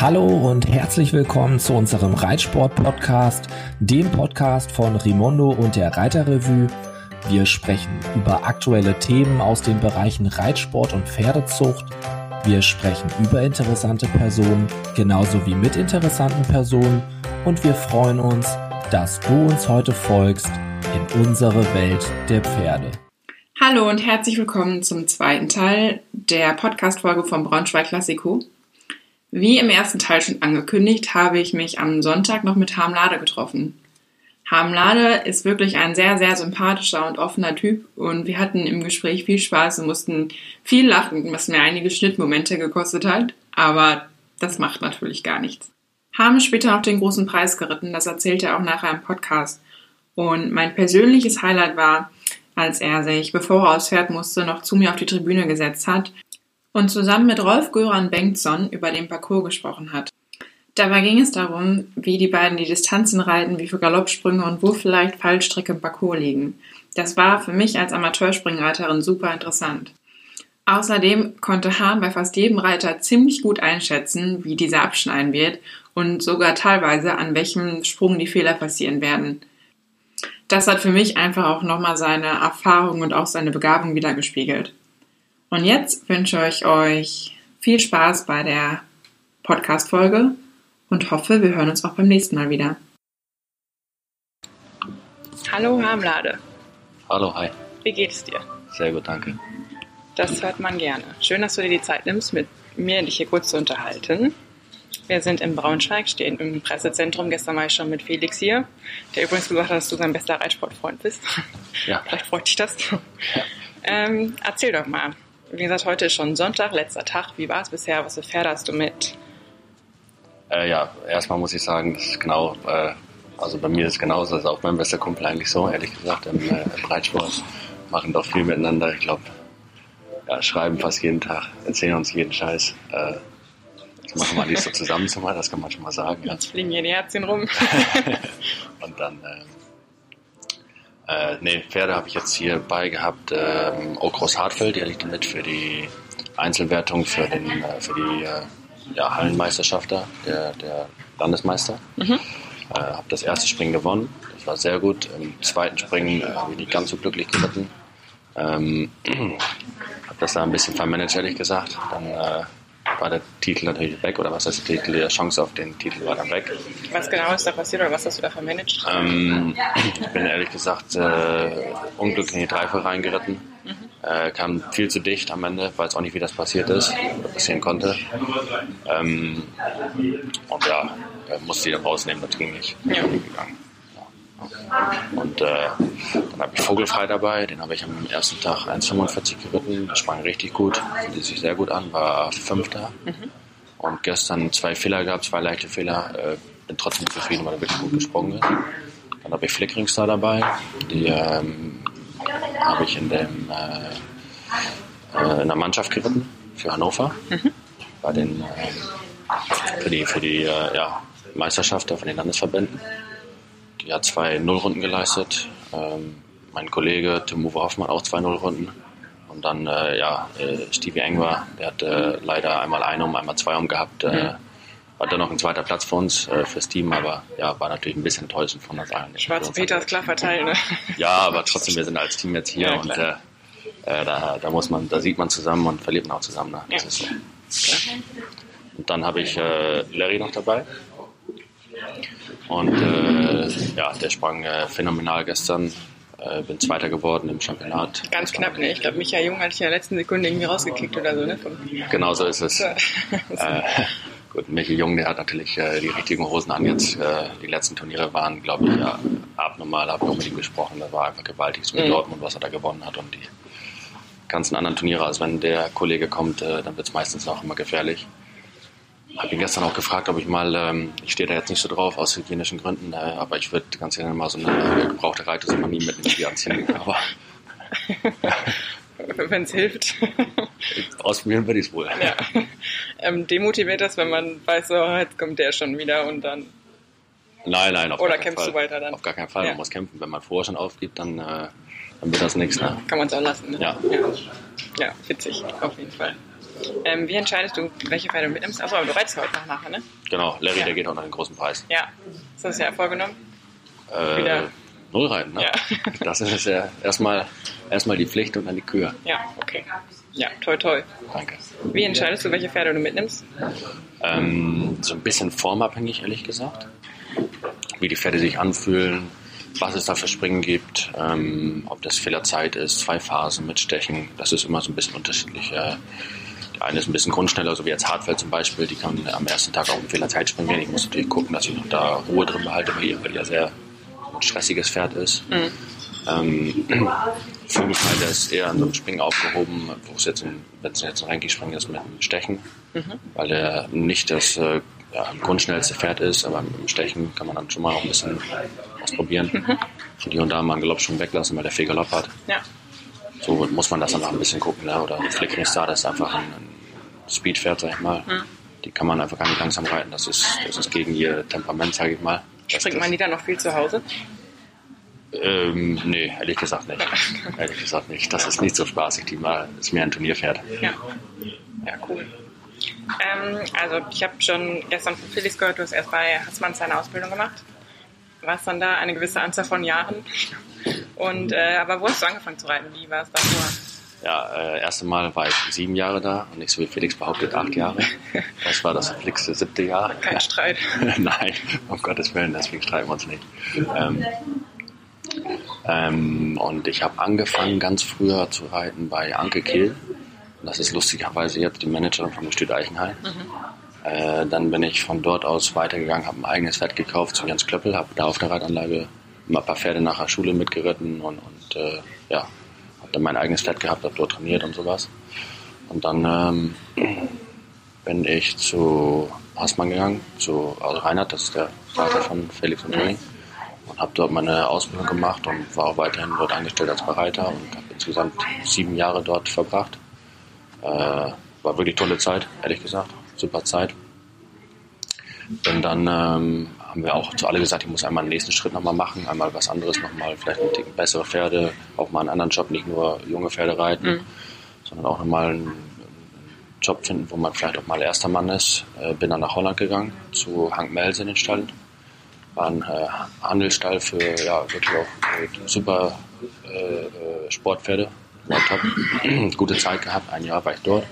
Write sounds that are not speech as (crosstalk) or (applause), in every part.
Hallo und herzlich willkommen zu unserem Reitsport-Podcast, dem Podcast von Rimondo und der Reiterrevue. Wir sprechen über aktuelle Themen aus den Bereichen Reitsport und Pferdezucht. Wir sprechen über interessante Personen, genauso wie mit interessanten Personen. Und wir freuen uns, dass du uns heute folgst in unsere Welt der Pferde. Hallo und herzlich willkommen zum zweiten Teil der Podcast-Folge vom Braunschweig Klassiko. Wie im ersten Teil schon angekündigt, habe ich mich am Sonntag noch mit Harmlade getroffen. Harmlade ist wirklich ein sehr, sehr sympathischer und offener Typ und wir hatten im Gespräch viel Spaß und mussten viel lachen, was mir einige Schnittmomente gekostet hat, aber das macht natürlich gar nichts. Harm ist später noch den großen Preis geritten, das erzählt er auch nachher im Podcast. Und mein persönliches Highlight war, als er sich, bevor er Pferd musste, noch zu mir auf die Tribüne gesetzt hat und zusammen mit Rolf Göran Bengtsson über den Parcours gesprochen hat. Dabei ging es darum, wie die beiden die Distanzen reiten, wie viele Galoppsprünge und wo vielleicht Fallstricke im Parcours liegen. Das war für mich als Amateurspringreiterin super interessant. Außerdem konnte Hahn bei fast jedem Reiter ziemlich gut einschätzen, wie dieser abschneiden wird und sogar teilweise an welchem Sprung die Fehler passieren werden. Das hat für mich einfach auch nochmal seine Erfahrung und auch seine Begabung wiedergespiegelt. Und jetzt wünsche ich euch viel Spaß bei der Podcast-Folge und hoffe, wir hören uns auch beim nächsten Mal wieder. Hallo Harmlade. Hallo, hi. Wie geht es dir? Sehr gut, danke. Das hört man gerne. Schön, dass du dir die Zeit nimmst, mit mir dich hier kurz zu unterhalten. Wir sind in Braunschweig, stehen im Pressezentrum. Gestern war ich schon mit Felix hier, der übrigens gesagt hat, dass du sein bester Reitsportfreund bist. Ja. (laughs) Vielleicht freut dich das. Ja. Ähm, erzähl doch mal, wie gesagt, heute ist schon Sonntag, letzter Tag. Wie war es bisher? Was für Pferde hast du mit? Äh, ja, erstmal muss ich sagen, das ist genau, äh, also bei mir ist es genauso, das ist auch mein bester Kumpel eigentlich so, ehrlich gesagt, im, äh, im Reitsport. Machen doch viel miteinander, ich glaube, ja, schreiben fast jeden Tag, erzählen uns jeden Scheiß. Äh, das machen wir nicht so (laughs) zusammen zumal, das kann man schon mal sagen. Ja. Jetzt fliegen hier die Herzchen rum. (laughs) Und dann, äh, nee, Pferde habe ich jetzt hier bei gehabt. Ähm, Okros Hartfeld, die liegt mit für die Einzelwertung für, den, äh, für die äh, ja, Hallenmeisterschaft da, der, der Landesmeister. Mhm. Äh, habe das erste Springen gewonnen. Das war sehr gut. Im zweiten Springen äh, habe ich nicht ganz so glücklich geritten. Ähm, (clears throat) habe das da ein bisschen vermanagt, ehrlich gesagt. Dann äh, war der Titel natürlich weg, oder was heißt der Titel, die Chance auf den Titel war dann weg. Was genau ist da passiert oder was hast du da vermanagt? Ähm, ich bin ehrlich gesagt äh, unglücklich in die Dreifel reingeritten. Mhm. Äh, kam viel zu dicht am Ende, weiß auch nicht, wie das passiert ist, oder passieren konnte. Ähm, und ja, musste die dann rausnehmen, das ging nicht. Ja. Gegangen. Und äh, dann habe ich Vogelfrei dabei, den habe ich am ersten Tag 1,45 geritten. Das sprang richtig gut, fühlte sich sehr gut an, war Fünfter. Mhm. Und gestern zwei Fehler gehabt, zwei leichte Fehler. Äh, bin trotzdem zufrieden, weil er wirklich gut gesprungen ist. Dann habe ich Flickrings da dabei. Die ähm, habe ich in, dem, äh, äh, in der Mannschaft geritten für Hannover. Mhm. Bei den, äh, für die, für die äh, ja, Meisterschaft von den Landesverbänden die hat zwei Nullrunden geleistet. Ähm, mein Kollege Tim Uwe Hoffmann auch zwei Nullrunden. Und dann, äh, ja, äh, Stevie Engwer, der hat äh, leider einmal eine um, einmal zwei um gehabt. Äh, mhm. Hatte noch ein zweiter Platz für uns, äh, fürs Team, aber ja, war natürlich ein bisschen enttäuschend von uns allen. Schwarze Peter ist klar verteilt, ne? Ja, aber trotzdem, wir sind als Team jetzt hier ja, und äh, äh, da, da muss man, da sieht man zusammen und verliert man auch zusammen. Ne? Das ja. ist so. Und dann habe ich Larry noch dabei. Und äh, ja, der sprang äh, phänomenal gestern. Äh, bin Zweiter geworden im Championat. Ganz knapp, ne? Ich glaube, Micha Jung hat sich in der letzten Sekunde irgendwie rausgekickt oder so, ne? Genau so ist es. äh, gut, Michi Jung, der hat natürlich äh, die richtigen Hosen an jetzt. Äh, die letzten Turniere waren, glaube ich, ja, abnormal, habe ich auch mit ihm gesprochen. Das war einfach gewaltig, so mit mhm. Dortmund, was er da gewonnen hat. Und die ganzen anderen Turniere, also wenn der Kollege kommt, dann wird es meistens auch immer gefährlich habe ihn gestern auch gefragt, ob ich mal, ähm, ich stehe da jetzt nicht so drauf aus hygienischen Gründen, äh, aber ich würde ganz gerne mal so eine gebrauchte Reite mal nie mit in die anziehen. Aber (laughs) wenn es hilft. (laughs) Ausprobieren würde ich es wohl. Ja. Ähm, demotiviert das, wenn man weiß, so, jetzt kommt der schon wieder und dann. Nein, nein, auf Oder gar kämpfst Fall. du weiter dann? Auf gar keinen Fall, ja. man muss kämpfen. Wenn man vorher schon aufgibt, dann, äh, dann wird das nichts. Ne? Kann man es auch lassen. Ne? Ja. ja. Ja, witzig, auf jeden Fall. Ähm, wie entscheidest du, welche Pferde du mitnimmst? Achso, aber du reitest heute noch nachher, ne? Genau, Larry, Ja. der geht auch noch den großen Preis. Ja. Hast du das ja vorgenommen? Äh, Wieder. Null reiten, ne? Ja. (laughs) Das ist ja erstmal, erstmal die Pflicht und dann die Kühe. Ja, okay. Ja, toi toi. Danke. Wie entscheidest du, welche Pferde du mitnimmst? Ähm, so ein bisschen formabhängig, ehrlich gesagt. Wie die Pferde sich anfühlen, was es da für Springen gibt, ähm, ob das Fehlerzeit ist, zwei Phasen mit Stechen. Das ist immer so ein bisschen unterschiedlich. Äh, eine ist ein bisschen grundschneller, so wie jetzt Hartfeld zum Beispiel. Die kann am ersten Tag auch im Fehlerzeit springen. Ich muss natürlich gucken, dass ich noch da Ruhe drin behalte, weil ihr, weil ihr sehr ein stressiges Pferd ist. Ähm, (clears throat) Vogelfrei, der ist eher an so einem Springen aufgehoben, wo es jetzt, ein- wenn es jetzt ein Ranking-Springen ist, mit dem Stechen, weil er nicht das äh, ja, grundschnellste Pferd ist, aber im Stechen kann man dann schon mal auch ein bisschen ausprobieren. Und hier und da mal einen Galopp schon weglassen, weil der viel Galopp hat. Ja. So muss man das dann auch ein bisschen gucken. Ne? Oder Flickering Star, das ist einfach ein, ein Speedpferd, sag ich mal. Die kann man einfach gar nicht langsam reiten. Das ist, das ist gegen ihr Temperament, sage ich mal. Springt man die dann noch viel zu Hause? ähm, nee, ehrlich gesagt nicht. ehrlich gesagt nicht. Das ist nicht so spaßig. Die mal, ist mehr ein Turnierpferd. Ja. Ja, cool. Ähm, also ich habe schon gestern von Felix gehört, du hast erst bei Hassmanns seine Ausbildung gemacht. Warst dann da eine gewisse Anzahl von Jahren. Und äh, aber wo hast du angefangen zu reiten? Wie war es davor? Ja, äh, erste Mal war ich sieben Jahre da und nicht so wie Felix behauptet, acht Jahre. Das war das verflixte siebte Jahr. Kein Streit. (laughs) Nein, um Gottes Willen, deswegen streiten wir uns nicht. Ähm, ähm, und ich habe angefangen ganz früher zu reiten bei Anke. Und Das ist lustigerweise jetzt die Managerin vom Gestüt Eichenhain. Äh, dann bin ich von dort aus weitergegangen, habe ein eigenes Pferd gekauft zu Jens Klöppel, habe da auf der Reitanlage ein paar Pferde nach der Schule mitgeritten und, und äh, ja, habe dann mein eigenes Pferd gehabt, habe dort trainiert und sowas. Und dann ähm, bin ich zu Hassmann gegangen, zu also Reinhard, das ist der Vater von Felix und Toni, und habe dort meine Ausbildung gemacht und war auch weiterhin dort angestellt als Bereiter und habe insgesamt sieben Jahre dort verbracht. Äh, war wirklich tolle Zeit, ehrlich gesagt, super Zeit. Und dann ähm, haben wir auch zu alle gesagt, ich muss einmal einen nächsten Schritt nochmal machen, einmal was anderes nochmal, vielleicht ein Ticken bessere Pferde, auch mal einen anderen Job, nicht nur junge Pferde reiten, sondern auch nochmal einen, Job finden, wo man vielleicht auch mal erster Mann ist. Äh, bin dann nach Holland gegangen, zu Hank Mels in den Stall. War ein äh, Handelsstall für ja, wirklich auch super äh, äh, Sportpferde, war top. (clears throat) Gute Zeit gehabt, ein Jahr war ich dort.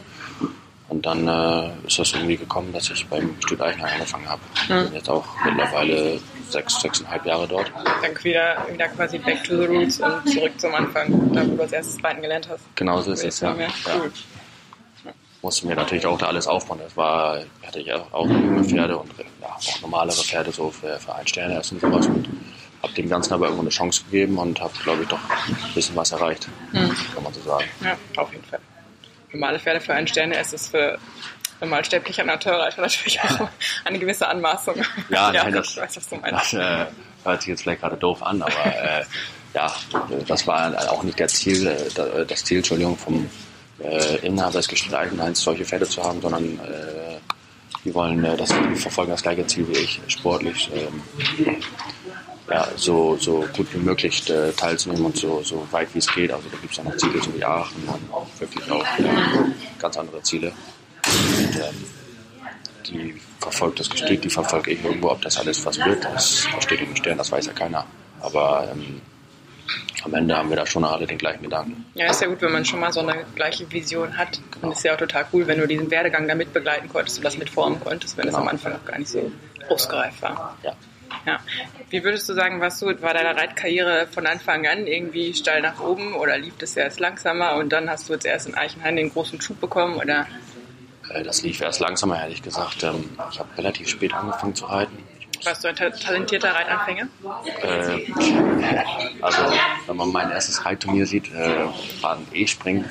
Und dann äh, ist das irgendwie gekommen, dass ich beim Stück Eichner angefangen habe. Bin jetzt auch mittlerweile sechs, sechseinhalb Jahre dort. Dann wieder, wieder quasi back to the roots und zurück zum Anfang, da wo du als erstes Reiten gelernt hast. Genau so ist es, ja. Ja, ja. Musste mir natürlich auch da alles aufbauen. Das war, hatte ich auch, junge Pferde und ja, auch normalere Pferde so für, für ein Sterne erst und sowas. Und habe dem Ganzen aber irgendwo eine Chance gegeben und habe, glaube ich, doch ein bisschen was erreicht, kann man so sagen. Ja, auf jeden Fall. Normale Pferde für einen Sterne ist es für normalsterblicher Naturreiter natürlich auch (laughs) eine gewisse Anmaßung. Ja, nein, das, ich weiß, was du meinst. das äh, hört sich jetzt vielleicht gerade doof an, aber äh, ja, das war auch nicht der Ziel, äh, da- das Ziel, Entschuldigung, vom äh, Inhaber des Gestüt Eichenhains, solche Pferde zu haben, sondern äh, die wollen, äh, das, die verfolgen das gleiche Ziel wie ich, sportlich ähm, ja, so, so gut wie möglich äh, teilzunehmen und so, so weit wie es geht. Also da gibt es ja noch Ziele, so wie Aachen und auch wirklich auch ja, ganz andere Ziele. Und, ähm, die verfolgt das Gestüt, die verfolge ich irgendwo. Ob das alles was wird, das versteht im Stern, das weiß ja keiner. Aber ähm, am Ende haben wir da schon alle den gleichen Gedanken. Ja, ist ja gut, wenn man schon mal so eine gleiche Vision hat. Und ist ja auch total cool, wenn du diesen Werdegang da mit begleiten konntest und das mitformen konntest, wenn Genau. am Anfang noch gar nicht so ausgereift war. Ja. Ja. Wie würdest du sagen, was du, war deine Reitkarriere von Anfang an irgendwie steil nach oben oder lief das erst langsamer und dann hast du jetzt erst in Eichenhain den großen Schub bekommen oder Äh, Das lief erst langsamer, ehrlich gesagt. Ähm, Ich habe relativ spät angefangen zu reiten. Warst du ein ta- talentierter Reitanfänger? Äh, also, wenn man mein erstes Reitturnier sieht, äh, war ein E-Springen.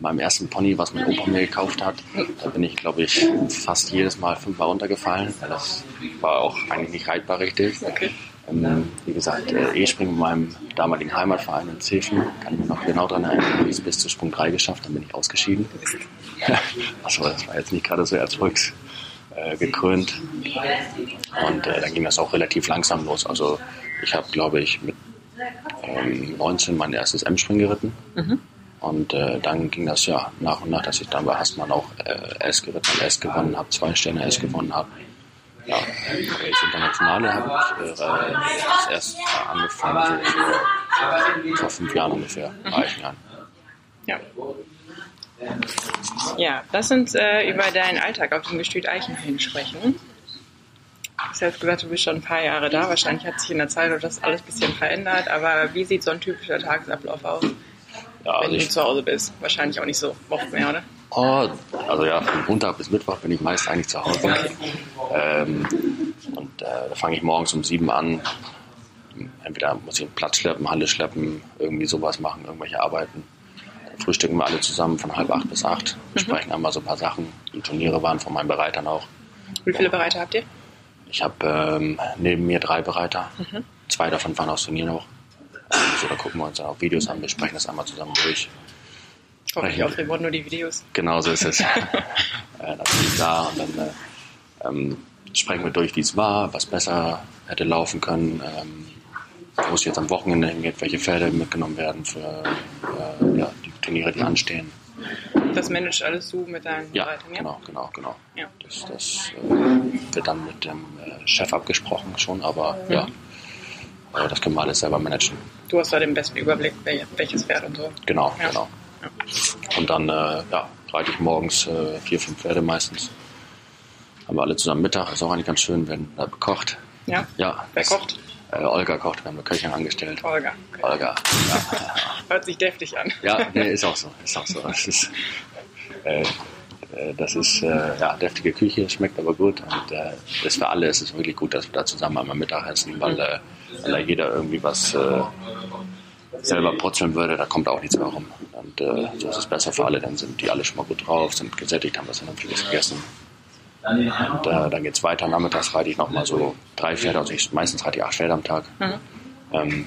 Meinem ersten Pony, was mein Opa mir gekauft hat, da bin ich, glaube ich, fast jedes Mal fünfmal runtergefallen. weil Das war auch eigentlich nicht reitbar richtig. Okay. Ähm, wie gesagt, äh, E-Springen mit meinem damaligen Heimatverein in Zefen, kann ich mich noch genau daran erinnern, habe ich es bis zu Sprung 3 geschafft, dann bin ich ausgeschieden. Achso, (laughs) das war jetzt nicht gerade so erfolgsgekrönt. Äh, gekrönt. Und äh, dann ging das auch relativ langsam los. Also ich habe, glaube ich, mit ähm, 19 mein erstes M-Spring geritten. Und äh, dann ging das ja nach und nach, dass ich dann bei Hassmann auch äh, S geritten habe, S gewonnen habe, zwei Sterne S gewonnen habe. Ja, das Internationale habe ich äh, das erst angefangen, so vor fünf Jahren ungefähr, mhm. Eichenjahren. Ja. Ja, lass uns äh, über deinen Alltag auf dem Gestüt Eichenhain sprechen. Du hast gesagt, du bist schon ein paar Jahre da. Wahrscheinlich hat sich in der Zeit das alles ein bisschen verändert. Aber wie sieht so ein typischer Tagesablauf aus, ja, also wenn du zu Hause bist? Wahrscheinlich auch nicht so oft mehr, oder? Oh, also ja, von Montag bis Mittwoch bin ich meist eigentlich zu Hause. Okay. Ähm, und äh, da fange ich morgens um sieben an. Entweder muss ich einen Platz schleppen, Halle schleppen, irgendwie sowas machen, irgendwelche Arbeiten. Frühstücken wir alle zusammen von halb acht bis acht, besprechen mhm. einmal so ein paar Sachen. Die Turniere waren von meinen Bereitern auch. Wie viele Bereiter habt ihr? Ich habe ähm, neben mir drei Bereiter. Mhm. Zwei davon fahren aufs Turnier noch. Also da gucken wir uns dann auch Videos an, besprechen das einmal zusammen durch. Hoffentlich auf Remote nur die Videos. Genau so ist es. (laughs) äh, dann bin ich da und dann äh, ähm, sprechen wir durch, wie es war, was besser hätte laufen können, ähm, wo es jetzt am Wochenende hingeht, welche Pferde mitgenommen werden für äh, ja, Turniere, die anstehen. Das managt alles du mit deinen ja, Bereitern, ja? Genau, genau, genau. Ja. Das, das äh, wird dann mit dem äh, Chef abgesprochen schon, aber mhm. ja, aber das können wir alles selber managen. Du hast da den besten Überblick, welches Pferd und so. Genau, ja. genau. Und dann äh, ja, reite ich morgens äh, vier, fünf Pferde meistens. Haben wir alle zusammen Mittag, ist auch eigentlich ganz schön, werden da bekocht. Ja. ja Wer kocht? Äh, Olga kocht, wir haben eine Köchin angestellt. Olga. Okay. Olga. Ja. Hört sich deftig an. Ja, nee, ist auch so. Ist auch so. (laughs) Das ist, äh, äh, das ist äh, ja, deftige Küche, schmeckt aber gut. Und äh, ist für alle ist es wirklich gut, dass wir da zusammen einmal Mittag essen, weil, äh, weil da jeder irgendwie was äh, selber putzeln würde, da kommt auch nichts mehr rum. Und äh, so ist es besser für alle, dann sind die alle schon mal gut drauf, sind gesättigt, haben was vernünftiges gegessen. Und dann geht es weiter. Nachmittags reite ich nochmal so drei Pferde, also ich, meistens reite ich acht Pferde am Tag. Mhm. Ähm,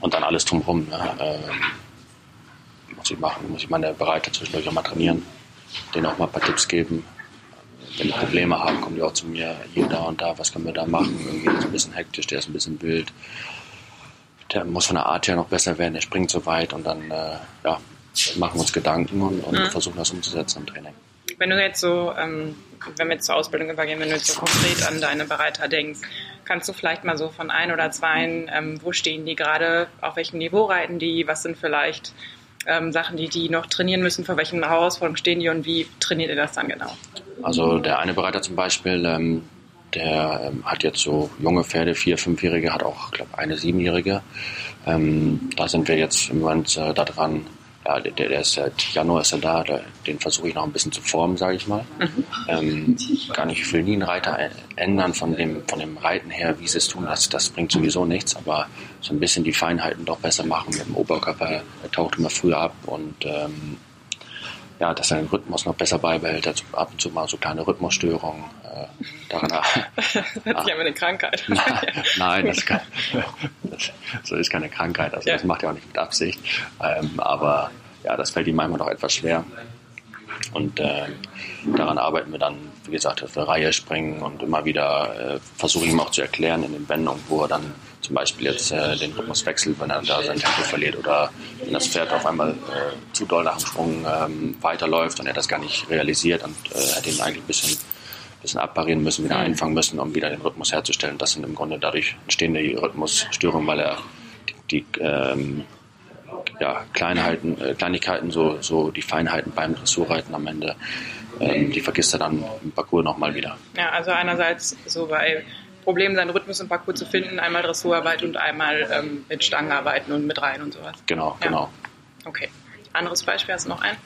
und dann alles drumherum. Ne? Äh, muss ich machen, muss ich meine Bereiter zwischendurch auch mal trainieren, denen auch mal ein paar Tipps geben. Wenn die Probleme haben, kommen die auch zu mir, hier, da und da, was können wir da machen? Irgendwie ist ein bisschen hektisch, der ist ein bisschen wild der muss von der Art her noch besser werden, der springt so weit und dann äh, ja, machen wir uns Gedanken und, und mhm. versuchen das umzusetzen im Training. Wenn du jetzt so, ähm, wenn wir jetzt zur Ausbildung übergehen, wenn du jetzt so konkret an deine Bereiter denkst, kannst du vielleicht mal so von ein oder zwei, ähm, wo stehen die gerade, auf welchem Niveau reiten die, was sind vielleicht ähm, Sachen, die die noch trainieren müssen, vor welchen Herausforderungen stehen die und wie trainiert ihr das dann genau? Also der eine Bereiter zum Beispiel, ähm, der ähm, hat jetzt so junge Pferde, vier, fünfjährige, hat auch, glaube eine siebenjährige. Ähm, da sind wir jetzt im Moment äh, da dran. Ja, der, der ist seit Januar ist er da, der, den versuche ich noch ein bisschen zu formen, sage ich mal. Mhm. Ähm, gar nicht, ich will nie einen Reiter ändern von dem, von dem Reiten her, wie sie es tun, das, das bringt sowieso nichts, aber so ein bisschen die Feinheiten doch besser machen mit dem Oberkörper, der taucht immer früher ab und ähm, ja, dass er den Rhythmus noch besser beibehält, ab und zu mal so kleine Rhythmusstörungen. Daran, (laughs) hört sich ja eine Krankheit. (laughs) Nein, das, (laughs) kann, das, so ist keine Krankheit. Also ja. das macht er auch nicht mit Absicht. Ähm, aber ja, das fällt ihm manchmal noch etwas schwer. Und äh, daran arbeiten wir dann, wie gesagt, auf der Reihe springen und immer wieder äh, versuchen ihm auch zu erklären in den Wendungen, wo er dann zum Beispiel jetzt äh, den Rhythmus wechselt, wenn er da sein Tempo verliert oder wenn das Pferd auf einmal äh, zu doll nach dem Sprung ähm, weiterläuft und er das gar nicht realisiert und äh, hätte ihn eigentlich ein bisschen, bisschen abparieren müssen, wieder mhm. einfangen müssen, um wieder den Rhythmus herzustellen. Das sind im Grunde dadurch entstehende Rhythmusstörungen, weil er die, die ähm, ja, Kleinheiten, äh, Kleinigkeiten, so, so die Feinheiten beim Dressurreiten am Ende, ähm, die vergisst er dann im Parcours nochmal wieder. Ja, also einerseits so bei Problem, seinen Rhythmus im Parcours zu finden, einmal Dressurarbeit und einmal ähm, mit Stangen arbeiten und mit rein und sowas. Genau, ja. genau. Okay. Anderes Beispiel, hast du noch ein?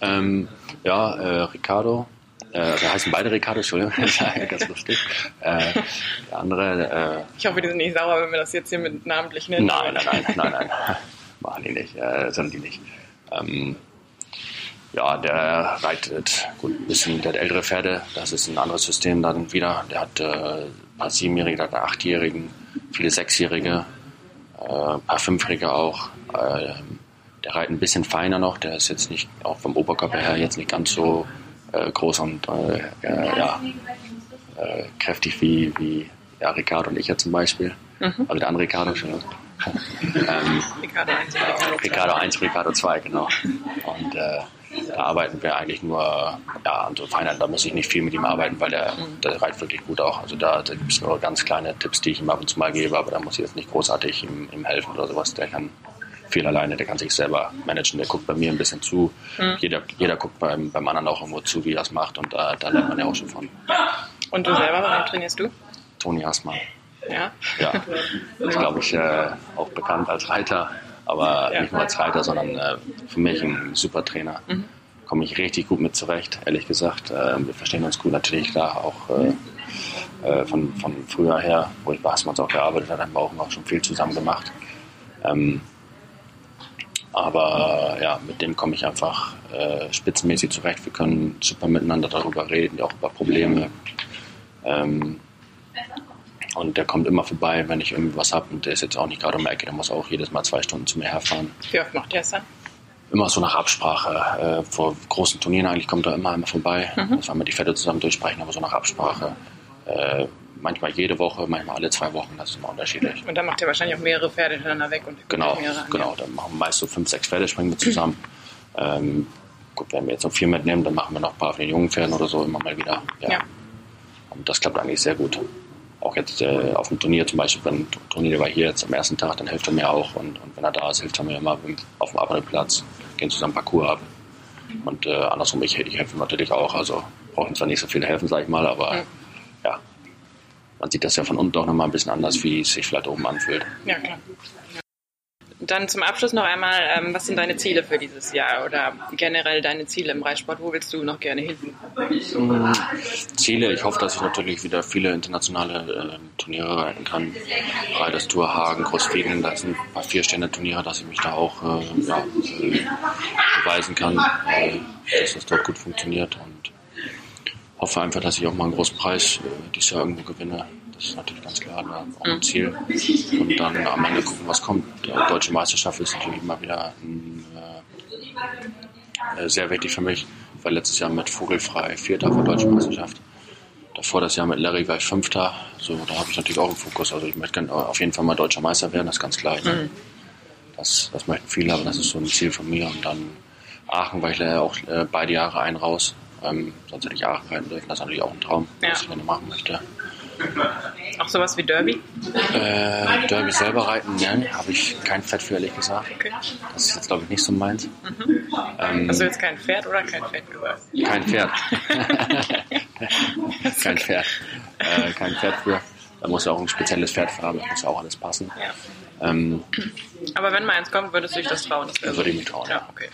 Ähm, ja, äh, Ricardo, äh, da heißen beide Ricardo, Entschuldigung, (laughs) das ist ja ganz lustig. Äh, der andere. Äh, ich hoffe, die sind nicht sauer, wenn wir das jetzt hier mit namentlich nennen. Nein, nein, nein, nein, nein. (laughs) Machen die nicht, äh, sind die nicht. Ähm, ja, der reitet gut ein bisschen, der hat ältere Pferde, das ist ein anderes System dann wieder. Der hat äh, ein paar Siebenjährige, der hat Achtjährigen, viele Sechsjährige, äh, ein paar Fünfjährige auch. Äh, der reitet ein bisschen feiner noch, der ist jetzt nicht, auch vom Oberkörper her, jetzt nicht ganz so äh, groß und äh, ja, äh, kräftig wie, wie ja, Ricardo und ich ja zum Beispiel. Mhm. Also der andere Ricardo schon. (laughs) ähm, Ricardo 1 und Ricardo 2. Ricardo 1, Ricardo 2, genau. Und äh, da arbeiten wir eigentlich nur, ja, an so Feinheiten, da muss ich nicht viel mit ihm arbeiten, weil der, der reitet wirklich gut auch. Also da, da gibt es nur ganz kleine Tipps, die ich ihm ab und zu mal gebe, aber da muss ich jetzt nicht großartig ihm, ihm helfen oder sowas. Der kann viel alleine, der kann sich selber managen, der guckt bei mir ein bisschen zu. Mhm. Jeder, jeder guckt beim, beim anderen auch irgendwo zu, wie er es macht und da, da lernt man ja auch schon von. Und du selber, warum trainierst du? Toni Hassmann. Ja? Ja, ist glaube ich äh, auch bekannt als Reiter aber ja. nicht nur als Reiter, sondern äh, für mich ein super Trainer. Mhm. Komme ich richtig gut mit zurecht, ehrlich gesagt. Äh, wir verstehen uns gut natürlich klar, auch äh, äh von, von früher her, wo ich bei Hassmanns auch gearbeitet habe, haben wir auch noch schon viel zusammen gemacht. Ähm, aber ja, mit dem komme ich einfach äh, spitzenmäßig zurecht. Wir können super miteinander darüber reden, auch über Probleme. Ähm, und der kommt immer vorbei, wenn ich irgendwie was habe. Und der ist jetzt auch nicht gerade um die Ecke. Der muss auch jedes Mal zwei Stunden zu mir herfahren. Wie oft macht der es dann? Immer so nach Absprache. Äh, vor großen Turnieren eigentlich kommt er immer einmal vorbei. Mhm. Dass wir die Pferde zusammen durchsprechen, aber so nach Absprache. Äh, manchmal jede Woche, manchmal alle zwei Wochen. Das ist immer unterschiedlich. Und dann macht er wahrscheinlich auch mehrere Pferde hintereinander weg. Und genau, genau. Dann machen wir meist so fünf, sechs Pferde, springen wir zusammen. (clears throat) ähm, gut, wenn wir jetzt noch vier mitnehmen, dann machen wir noch ein paar von den jungen Pferden oder so immer mal wieder. Ja. ja. Und das klappt eigentlich sehr gut auch jetzt äh, auf dem Turnier zum Beispiel, wenn Turnier war hier jetzt am ersten Tag, dann hilft er mir auch und, und wenn er da ist, hilft er mir immer auf dem Abreitplatz, gehen zusammen Parcours ab. Und äh, andersrum, ich, ich helfe natürlich auch, also brauchen zwar nicht so viel helfen, sag ich mal, aber ja. Man sieht das ja von unten auch nochmal ein bisschen anders, wie es sich vielleicht oben anfühlt. Ja, klar. Dann zum Abschluss noch einmal, ähm, was sind deine Ziele für dieses Jahr oder generell deine Ziele im Reitsport? Wo willst du noch gerne hin? Hm, Ziele, ich hoffe, dass ich natürlich wieder viele internationale äh, Turniere reiten kann. Reiters Tour, Hagen, Großfegen, das sind ein paar Vier-Sterne-Turniere, dass ich mich da auch äh, ja, äh, beweisen kann, äh, dass das dort gut funktioniert und hoffe einfach, dass ich auch mal einen großen Preis äh, dieses Jahr irgendwo gewinne. Das ist natürlich ganz klar ne? auch ein Ziel. Und dann am Ende gucken, was kommt. Die deutsche Meisterschaft ist natürlich immer wieder ein, äh, äh, sehr wichtig für mich. Ich war letztes Jahr mit Vogelfrei Vierter vor Deutsche Meisterschaft. Davor das Jahr mit Larry war ich Fünfter. So, da habe ich natürlich auch einen Fokus. Also ich möchte auf jeden Fall mal deutscher Meister werden, das ist ganz klar. Ne? Das, das möchten viele, aber das ist so ein Ziel von mir. Und dann Aachen war ich leider auch äh, beide Jahre ein raus. Ähm, sonst hätte ich Aachen reiten dürfen. Das ist natürlich auch ein Traum, ja. was ich gerne machen möchte. Auch sowas wie Derby? Äh, Derby selber reiten, ne, habe ich kein Fett für, ehrlich gesagt. Okay. Das ist jetzt, glaube ich, nicht so meins. Mhm. Ähm, Hast du jetzt kein Pferd oder kein Fett gesagt? Kein Pferd. (laughs) kein Pferd. Äh, kein Pferd für. Da muss ja auch ein spezielles Pferd für haben, da muss ja auch alles passen. Ja. Ähm, Aber wenn mal eins kommt, würdest du dich das trauen? Das würde ich mich trauen. Ja, okay.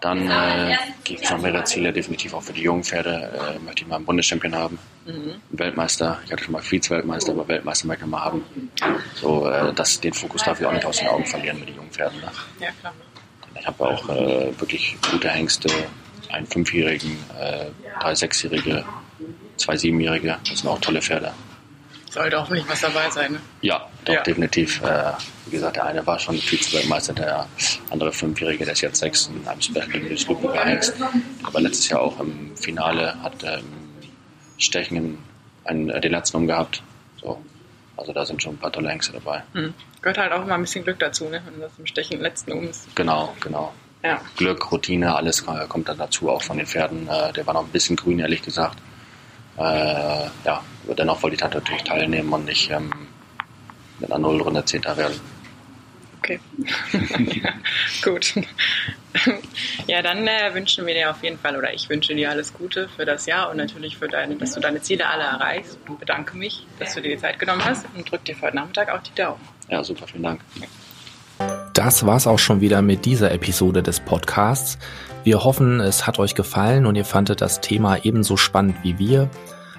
Dann äh, gibt es noch mehrere Ziele, definitiv auch für die jungen Pferde. Äh, möchte ich mal einen Bundeschampion haben, mhm. Weltmeister. Ich hatte schon mal Vize-Weltmeister, aber Weltmeister möchte ich mal haben. So, äh, das, den Fokus darf ich auch nicht aus den Augen verlieren mit den jungen Pferden. Ne? Ja, klar. Ich habe auch äh, wirklich gute Hengste, einen Fünfjährigen, äh, drei Sechsjährige, zwei Siebenjährige. Das sind auch tolle Pferde. Sollte auch nicht was dabei sein, ne? Ja, doch, ja. definitiv. Äh, wie gesagt, der eine war schon Vize-Weltmeister, der andere Fünfjährige, der ist jetzt sechs in einem Special News Hengst. Aber letztes Jahr auch im Finale hat ähm, Stechen einen, äh, den letzten umgehabt. So. Also da sind schon ein paar tolle Hengste dabei. Mhm. Gehört halt auch immer ein bisschen Glück dazu, ne? wenn das im Stechen letzten um ist. Genau, genau. Ja. Glück, Routine, alles kommt dann dazu, auch von den Pferden. Äh, der war noch ein bisschen grün, ehrlich gesagt. Äh, ja, aber dennoch wollte ich da natürlich teilnehmen und nicht ähm, mit einer Nullrunde Zehnter werden. Okay. (laughs) gut. ja, dann äh, wünschen wir dir auf jeden Fall, oder ich wünsche dir alles Gute für das Jahr und natürlich für deine, dass du deine Ziele alle erreichst und bedanke mich, dass du dir die Zeit genommen hast und drück dir für heute Nachmittag auch die Daumen. Ja, super, vielen Dank. Das war's auch schon wieder mit dieser Episode des Podcasts. Wir hoffen, es hat euch gefallen und ihr fandet das Thema ebenso spannend wie wir.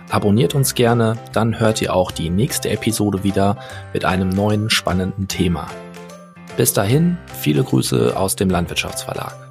Abonniert uns gerne, dann hört ihr auch die nächste Episode wieder mit einem neuen spannenden Thema. Bis dahin, viele Grüße aus dem Landwirtschaftsverlag.